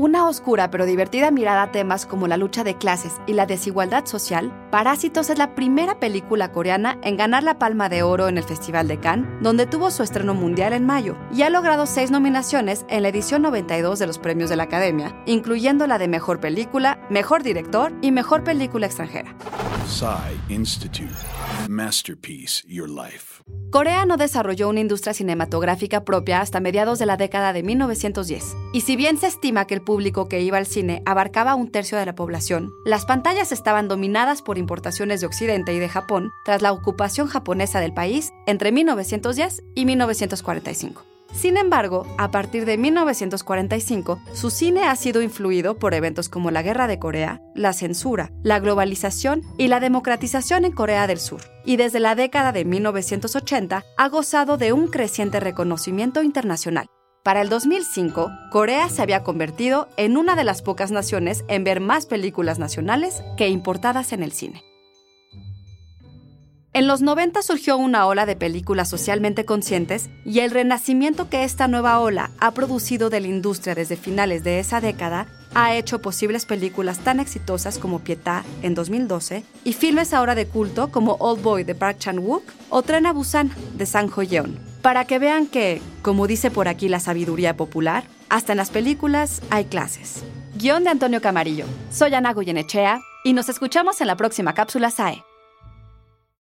una oscura pero divertida mirada a temas como la lucha de clases y la desigualdad social, Parásitos es la primera película coreana en ganar la Palma de Oro en el Festival de Cannes, donde tuvo su estreno mundial en mayo, y ha logrado seis nominaciones en la edición 92 de los premios de la Academia, incluyendo la de Mejor Película, Mejor Director y Mejor Película Extranjera. Institute. Masterpiece Your Life. Corea no desarrolló una industria cinematográfica propia hasta mediados de la década de 1910. Y si bien se estima que el público que iba al cine abarcaba un tercio de la población, las pantallas estaban dominadas por importaciones de Occidente y de Japón tras la ocupación japonesa del país entre 1910 y 1945. Sin embargo, a partir de 1945, su cine ha sido influido por eventos como la Guerra de Corea, la censura, la globalización y la democratización en Corea del Sur, y desde la década de 1980 ha gozado de un creciente reconocimiento internacional. Para el 2005, Corea se había convertido en una de las pocas naciones en ver más películas nacionales que importadas en el cine. En los 90 surgió una ola de películas socialmente conscientes y el renacimiento que esta nueva ola ha producido de la industria desde finales de esa década ha hecho posibles películas tan exitosas como Pietà en 2012 y filmes ahora de culto como Old Boy de Park Chan-wook o Tren Busan de Sang Ho-yeon. Para que vean que, como dice por aquí la sabiduría popular, hasta en las películas hay clases. Guión de Antonio Camarillo. Soy Ana Goyenechea y nos escuchamos en la próxima cápsula SAE.